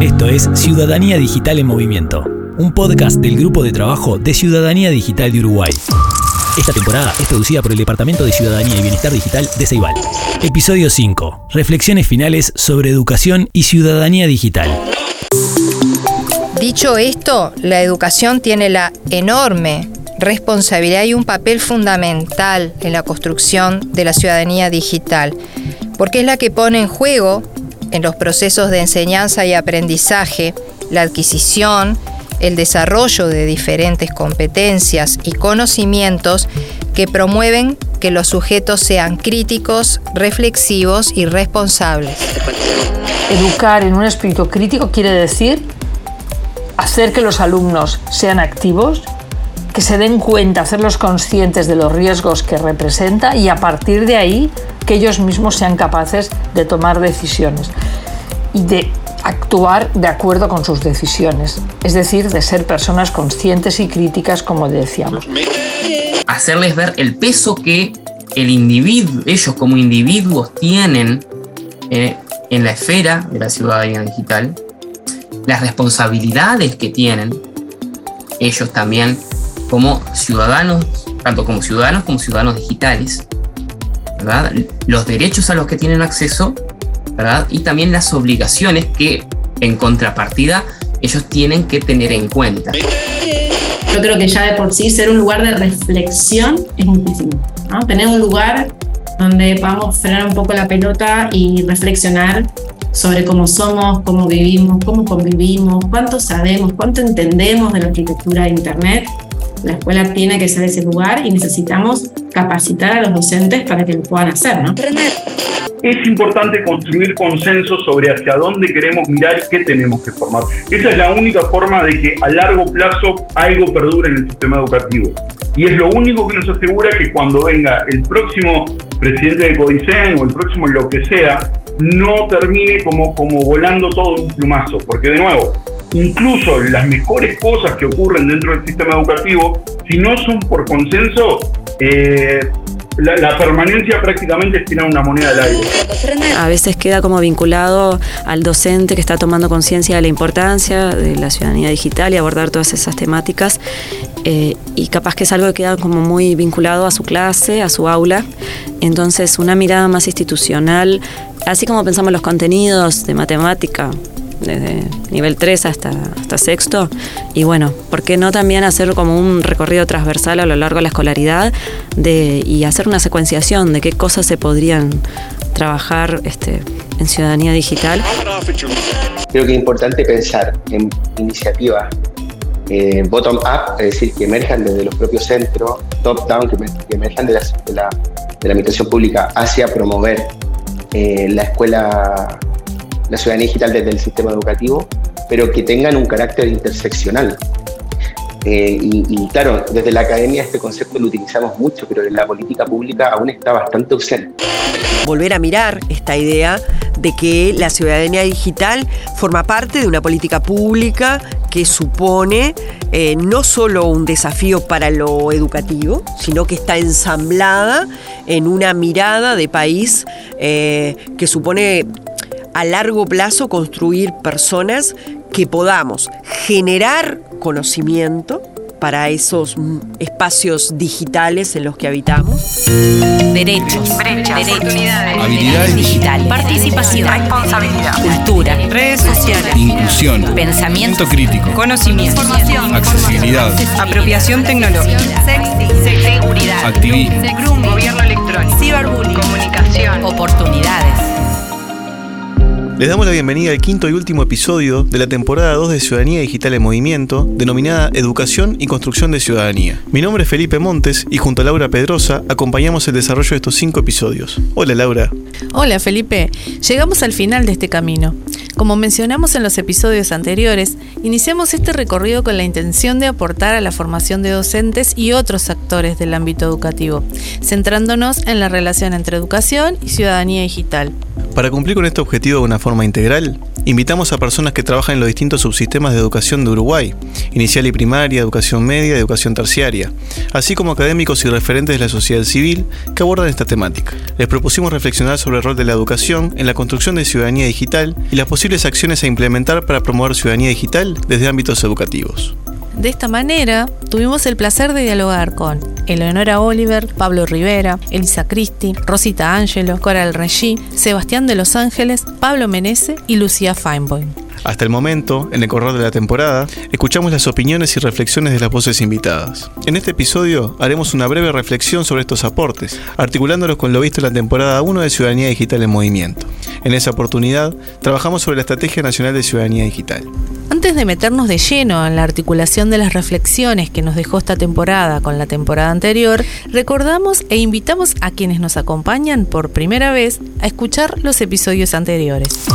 Esto es Ciudadanía Digital en Movimiento, un podcast del Grupo de Trabajo de Ciudadanía Digital de Uruguay. Esta temporada es producida por el Departamento de Ciudadanía y Bienestar Digital de Ceibal. Episodio 5. Reflexiones finales sobre educación y ciudadanía digital. Dicho esto, la educación tiene la enorme responsabilidad y un papel fundamental en la construcción de la ciudadanía digital, porque es la que pone en juego en los procesos de enseñanza y aprendizaje la adquisición, el desarrollo de diferentes competencias y conocimientos que promueven que los sujetos sean críticos, reflexivos y responsables. Educar en un espíritu crítico quiere decir hacer que los alumnos sean activos, que se den cuenta, hacerlos conscientes de los riesgos que representa y a partir de ahí que ellos mismos sean capaces de tomar decisiones y de actuar de acuerdo con sus decisiones, es decir, de ser personas conscientes y críticas, como decíamos. Hacerles ver el peso que el individuo, ellos como individuos tienen eh, en la esfera de la ciudadanía digital, las responsabilidades que tienen ellos también como ciudadanos, tanto como ciudadanos como ciudadanos digitales, ¿verdad? Los derechos a los que tienen acceso, ¿verdad? Y también las obligaciones que en contrapartida ellos tienen que tener en cuenta. Yo creo que ya de por sí ser un lugar de reflexión es muchísimo. ¿no? Tener un lugar donde podamos frenar un poco la pelota y reflexionar sobre cómo somos, cómo vivimos, cómo convivimos, cuánto sabemos, cuánto entendemos de la arquitectura de Internet la escuela tiene que ser ese lugar y necesitamos capacitar a los docentes para que lo puedan hacer, ¿no? Es importante construir consenso sobre hacia dónde queremos mirar y qué tenemos que formar. Esa es la única forma de que a largo plazo algo perdure en el sistema educativo. Y es lo único que nos asegura que cuando venga el próximo presidente de Codicen o el próximo lo que sea, no termine como, como volando todo un plumazo. Porque de nuevo, incluso las mejores cosas que ocurren dentro del sistema educativo, si no son por consenso, eh, la, permanencia prácticamente es tirar una moneda al aire. A veces queda como vinculado al docente que está tomando conciencia de la importancia de la ciudadanía digital y abordar todas esas temáticas. Eh, y capaz que es algo que queda como muy vinculado a su clase, a su aula. Entonces, una mirada más institucional, así como pensamos los contenidos de matemática, desde nivel 3 hasta, sexto. Y bueno, ¿por qué no también hacer como un recorrido transversal a lo largo de la escolaridad y hacer una secuenciación de qué cosas se podrían trabajar este, en ciudadanía digital? Creo que es importante pensar en iniciativas eh, bottom-up, es decir, que emerjan desde los propios centros, top-down, que, emerjan de la, de, la, de la, administración pública hacia promover eh, la escuela la ciudadanía digital desde el sistema educativo, pero que tengan un carácter interseccional. Eh, y, claro, desde la academia este concepto lo utilizamos mucho, pero en la política pública aún está bastante ausente. Volver a mirar esta idea de que la ciudadanía digital forma parte de una política pública que supone eh, no solo un desafío para lo educativo, sino que está ensamblada en una mirada de país eh, que supone a largo plazo construir personas que podamos generar conocimiento para esos espacios digitales en los que habitamos. Derechos, oportunidades, habilidades digitales, participación, responsabilidad, cultura, redes sociales, inclusión, pensamiento crítico, conocimiento, información, accesibilidad, apropiación tecnológica, seguridad, activismo, gobierno electrónico, ciberbullying, comunicación, oportunidades. Les damos la bienvenida al quinto y último episodio de la temporada 2 de Ciudadanía Digital en Movimiento, denominada Educación y Construcción de Ciudadanía. Mi nombre es Felipe Montes y junto a Laura Pedrosa acompañamos el desarrollo de estos cinco episodios. Hola Laura. Hola Felipe, llegamos al final de este camino. Como mencionamos en los episodios anteriores, iniciamos este recorrido con la intención de aportar a la formación de docentes y otros actores del ámbito educativo, centrándonos en la relación entre educación y ciudadanía digital. Para cumplir con este objetivo de una forma integral, invitamos a personas que trabajan en los distintos subsistemas de educación de Uruguay, inicial y primaria, educación media educación terciaria, así como académicos y referentes de la sociedad civil que abordan esta temática. Les propusimos reflexionar sobre el rol de la educación en la construcción de ciudadanía digital y las posibles acciones a implementar para promover ciudadanía digital desde ámbitos educativos. De esta manera, tuvimos el placer de dialogar con Eleonora Oliver, Pablo Rivera, Elisa Cristi, Rosita Angelo, Coral Regí, Sebastián de Los Ángeles, Pablo Menese y Lucía Feinboim. Hasta el momento, en el correr de la temporada, escuchamos las opiniones y reflexiones de las voces invitadas. En este episodio haremos una breve reflexión sobre estos aportes, articulándolos con lo visto en la temporada 1 de Ciudadanía Digital en Movimiento. En esa oportunidad, trabajamos sobre la Estrategia Nacional de Ciudadanía Digital. Antes de meternos de lleno en la articulación de las reflexiones que nos dejó esta temporada con la temporada anterior, recordamos e invitamos a quienes nos acompañan por primera vez a escuchar los episodios anteriores.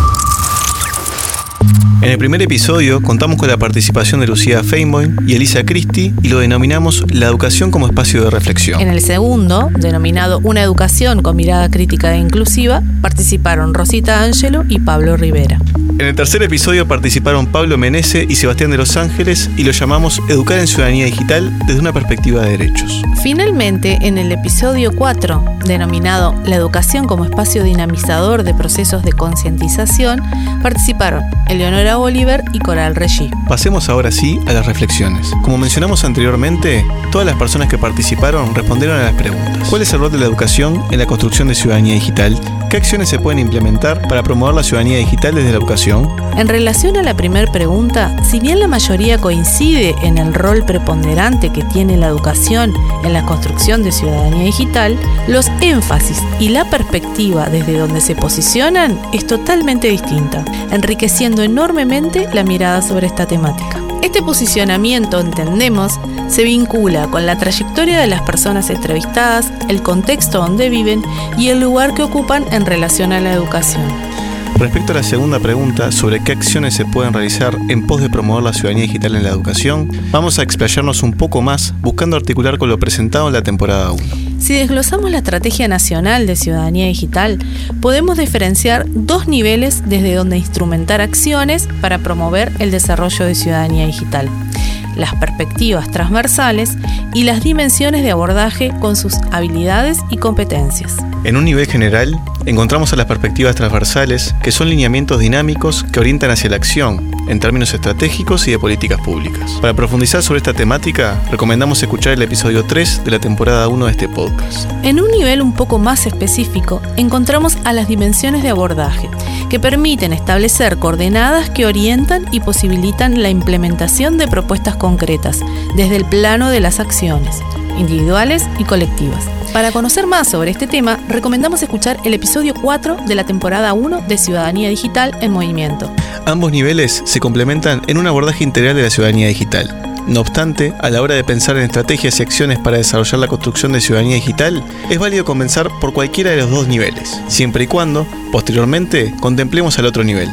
En el primer episodio contamos con la participación de Lucía Feinboim y Elisa Cristi y lo denominamos la educación como espacio de reflexión. En el segundo, denominado Una educación con mirada crítica e inclusiva, participaron Rosita Ángelo y Pablo Rivera. En el tercer episodio participaron Pablo Menese y Sebastián de Los Ángeles y lo llamamos Educar en Ciudadanía Digital desde una perspectiva de derechos. Finalmente, en el episodio 4, denominado La educación como espacio dinamizador de procesos de concientización, participaron Eleonora Oliver y Coral Regí. Pasemos ahora sí a las reflexiones. Como mencionamos anteriormente, todas las personas que participaron respondieron a las preguntas. ¿Cuál es el rol de la educación en la construcción de ciudadanía digital? ¿Qué acciones se pueden implementar para promover la ciudadanía digital desde la educación? En relación a la primera pregunta, si bien la mayoría coincide en el rol preponderante que tiene la educación en la construcción de ciudadanía digital, los énfasis y la perspectiva desde donde se posicionan es totalmente distinta, enriqueciendo la mirada sobre esta temática. Este posicionamiento, entendemos, se vincula con la trayectoria de las personas entrevistadas, el contexto donde viven y el lugar que ocupan en relación a la educación. Respecto a la segunda pregunta sobre qué acciones se pueden realizar en pos de promover la ciudadanía digital en la educación, vamos a explayarnos un poco más buscando articular con lo presentado en la temporada 1. Si desglosamos la Estrategia Nacional de Ciudadanía Digital, podemos diferenciar dos niveles desde donde instrumentar acciones para promover el desarrollo de ciudadanía digital las perspectivas transversales y las dimensiones de abordaje con sus habilidades y competencias. En un nivel general, encontramos a las perspectivas transversales, que son lineamientos dinámicos que orientan hacia la acción, en términos estratégicos y de políticas públicas. Para profundizar sobre esta temática, recomendamos escuchar el episodio 3 de la temporada 1 de este podcast. En un nivel un poco más específico, encontramos a las dimensiones de abordaje, que permiten establecer coordenadas que orientan y posibilitan la implementación de propuestas concretas, desde el plano de las acciones, individuales y colectivas. Para conocer más sobre este tema, recomendamos escuchar el episodio 4 de la temporada 1 de Ciudadanía Digital en Movimiento. Ambos niveles se complementan en un abordaje integral de la ciudadanía digital. No obstante, a la hora de pensar en estrategias y acciones para desarrollar la construcción de ciudadanía digital, es válido comenzar por cualquiera de los dos niveles, siempre y cuando, posteriormente, contemplemos al otro nivel.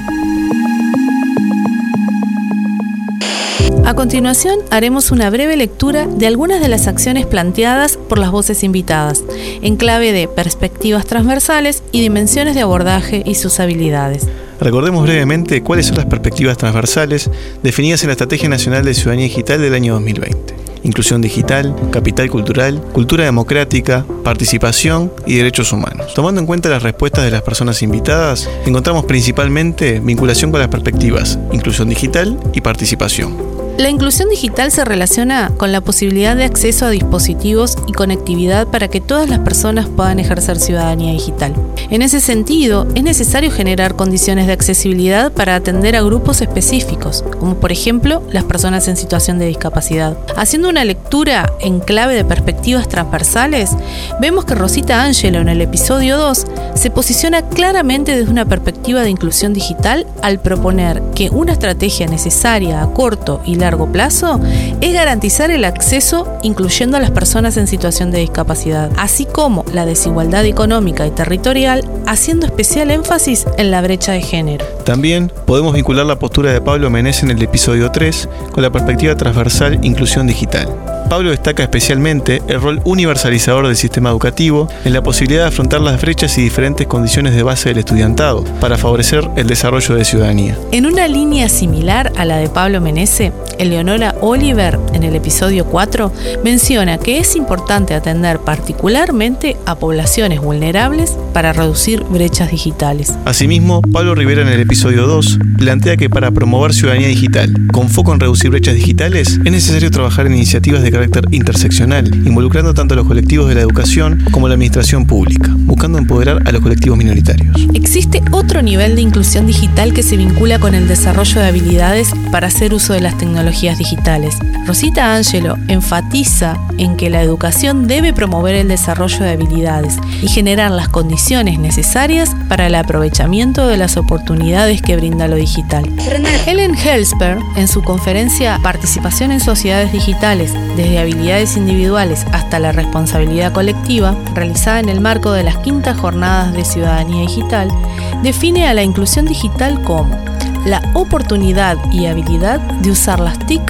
A continuación, haremos una breve lectura de algunas de las acciones planteadas por las voces invitadas, en clave de perspectivas transversales y dimensiones de abordaje y sus habilidades. Recordemos brevemente cuáles son las perspectivas transversales definidas en la Estrategia Nacional de Ciudadanía Digital del año 2020. Inclusión digital, capital cultural, cultura democrática, participación y derechos humanos. Tomando en cuenta las respuestas de las personas invitadas, encontramos principalmente vinculación con las perspectivas, inclusión digital y participación. La inclusión digital se relaciona con la posibilidad de acceso a dispositivos y conectividad para que todas las personas puedan ejercer ciudadanía digital. En ese sentido, es necesario generar condiciones de accesibilidad para atender a grupos específicos, como por ejemplo las personas en situación de discapacidad. Haciendo una lectura en clave de perspectivas transversales, vemos que Rosita Ángelo en el episodio 2 se posiciona claramente desde una perspectiva de inclusión digital al proponer que una estrategia necesaria a corto y largo largo plazo es garantizar el acceso incluyendo a las personas en situación de discapacidad, así como la desigualdad económica y territorial, haciendo especial énfasis en la brecha de género. También podemos vincular la postura de Pablo Menés en el episodio 3 con la perspectiva transversal inclusión digital. Pablo destaca especialmente el rol universalizador del sistema educativo en la posibilidad de afrontar las brechas y diferentes condiciones de base del estudiantado para favorecer el desarrollo de ciudadanía. En una línea similar a la de Pablo Menese, Eleonora Oliver, en el episodio 4, menciona que es importante atender particularmente a poblaciones vulnerables para reducir brechas digitales. Asimismo, Pablo Rivera en el episodio 2 plantea que para promover ciudadanía digital, con foco en reducir brechas digitales, es necesario trabajar en iniciativas de carácter interseccional, involucrando tanto a los colectivos de la educación como la administración pública, buscando empoderar a los colectivos minoritarios. Existe otro nivel de inclusión digital que se vincula con el desarrollo de habilidades para hacer uso de las tecnologías digitales. Rosita Angelo enfatiza en que la educación debe promover el desarrollo de habilidades y generar las condiciones necesarias para el aprovechamiento de las oportunidades que brinda lo digital. Helen Helsper, en su conferencia Participación en sociedades digitales, desde habilidades individuales hasta la responsabilidad colectiva, realizada en el marco de las quintas jornadas de ciudadanía digital, define a la inclusión digital como la oportunidad y habilidad de usar las TIC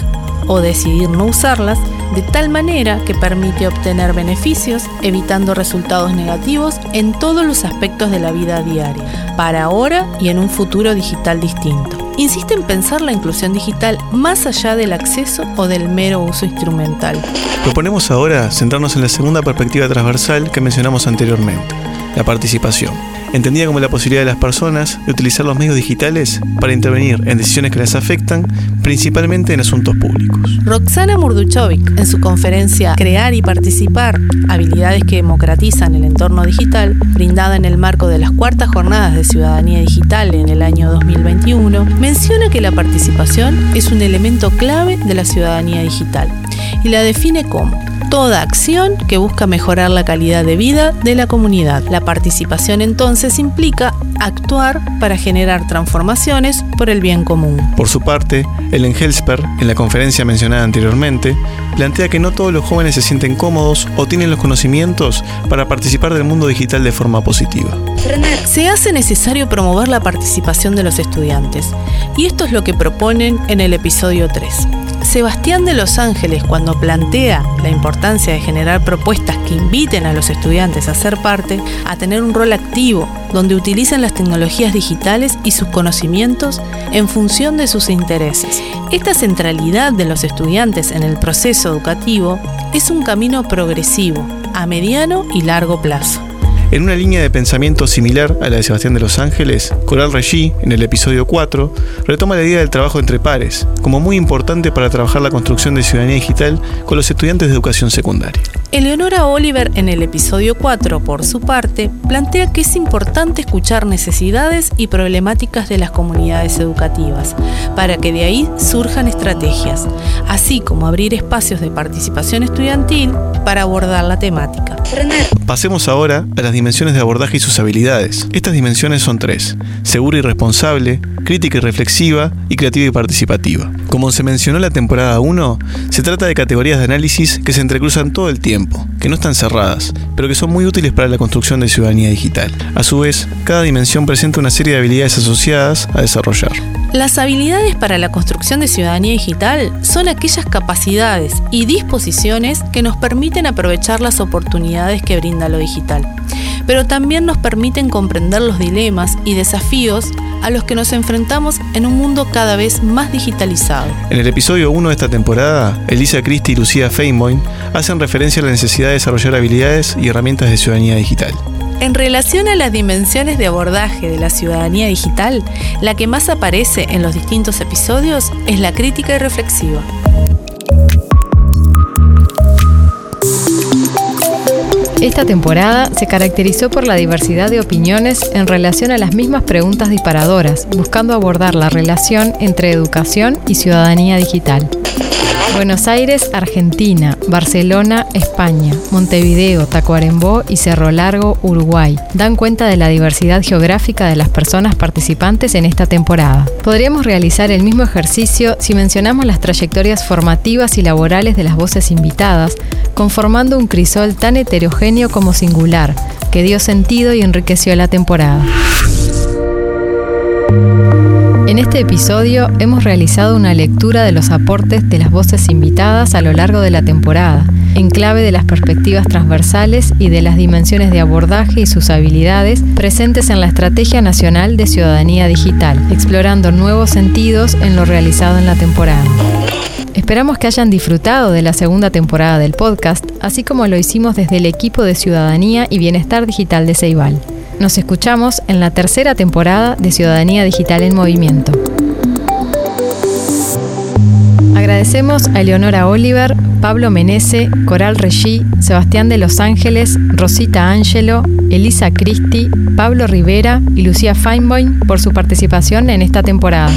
o decidir no usarlas de tal manera que permite obtener beneficios evitando resultados negativos en todos los aspectos de la vida diaria, para ahora y en un futuro digital distinto. Insiste en pensar la inclusión digital más allá del acceso o del mero uso instrumental. Proponemos ahora centrarnos en la segunda perspectiva transversal que mencionamos anteriormente, la participación entendida como la posibilidad de las personas de utilizar los medios digitales para intervenir en decisiones que les afectan, principalmente en asuntos públicos. Roxana Murduchovic, en su conferencia Crear y Participar, habilidades que democratizan el entorno digital, brindada en el marco de las cuartas jornadas de ciudadanía digital en el año 2021, menciona que la participación es un elemento clave de la ciudadanía digital y la define como toda acción que busca mejorar la calidad de vida de la comunidad. La participación entonces implica actuar para generar transformaciones por el bien común. Por su parte, Ellen Helsper, en la conferencia mencionada anteriormente, plantea que no todos los jóvenes se sienten cómodos o tienen los conocimientos para participar del mundo digital de forma positiva. Se hace necesario promover la participación de los estudiantes, y esto es lo que proponen en el episodio 3. Sebastián de Los Ángeles, cuando plantea la importancia de generar propuestas que inviten a los estudiantes a ser parte, a tener un rol activo, donde utilicen las tecnologías digitales y sus conocimientos en función de sus intereses. Esta centralidad de los estudiantes en el proceso educativo es un camino progresivo, a mediano y largo plazo. En una línea de pensamiento similar a la de Sebastián de Los Ángeles, Coral Regí, en el episodio 4, retoma la idea del trabajo entre pares, como muy importante para trabajar la construcción de ciudadanía digital con los estudiantes de educación secundaria. Eleonora Oliver en el episodio 4, por su parte, plantea que es importante escuchar necesidades y problemáticas de las comunidades educativas, para que de ahí surjan estrategias, así como abrir espacios de participación estudiantil para abordar la temática. Pasemos ahora a las dimensiones de abordaje y sus habilidades. Estas dimensiones son tres, segura y responsable, crítica y reflexiva y creativa y participativa. Como se mencionó en la temporada 1, se trata de categorías de análisis que se entrecruzan todo el tiempo, que no están cerradas, pero que son muy útiles para la construcción de ciudadanía digital. A su vez, cada dimensión presenta una serie de habilidades asociadas a desarrollar. Las habilidades para la construcción de ciudadanía digital son aquellas capacidades y disposiciones que nos permiten aprovechar las oportunidades que brinda lo digital, pero también nos permiten comprender los dilemas y desafíos a los que nos enfrentamos en un mundo cada vez más digitalizado. En el episodio 1 de esta temporada, Elisa Christie y Lucía Feinboim hacen referencia a la necesidad de desarrollar habilidades y herramientas de ciudadanía digital. En relación a las dimensiones de abordaje de la ciudadanía digital, la que más aparece en los distintos episodios es la crítica y reflexiva. Esta temporada se caracterizó por la diversidad de opiniones en relación a las mismas preguntas disparadoras, buscando abordar la relación entre educación y ciudadanía digital. Buenos Aires, Argentina, Barcelona, España, Montevideo, Tacuarembó y Cerro Largo, Uruguay, dan cuenta de la diversidad geográfica de las personas participantes en esta temporada. Podríamos realizar el mismo ejercicio si mencionamos las trayectorias formativas y laborales de las voces invitadas, conformando un crisol tan heterogéneo como singular, que dio sentido y enriqueció la temporada. En este episodio hemos realizado una lectura de los aportes de las voces invitadas a lo largo de la temporada, en clave de las perspectivas transversales y de las dimensiones de abordaje y sus habilidades presentes en la Estrategia Nacional de Ciudadanía Digital, explorando nuevos sentidos en lo realizado en la temporada. Esperamos que hayan disfrutado de la segunda temporada del podcast, así como lo hicimos desde el equipo de Ciudadanía y Bienestar Digital de Ceibal. Nos escuchamos en la tercera temporada de Ciudadanía Digital en Movimiento. Agradecemos a Eleonora Oliver, Pablo Menese, Coral Regí, Sebastián de Los Ángeles, Rosita Ángelo, Elisa Cristi, Pablo Rivera y Lucía Feinboim por su participación en esta temporada.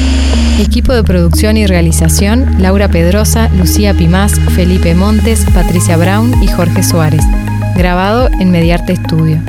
Equipo de producción y realización, Laura Pedrosa, Lucía Pimás, Felipe Montes, Patricia Brown y Jorge Suárez. Grabado en Mediarte Estudio.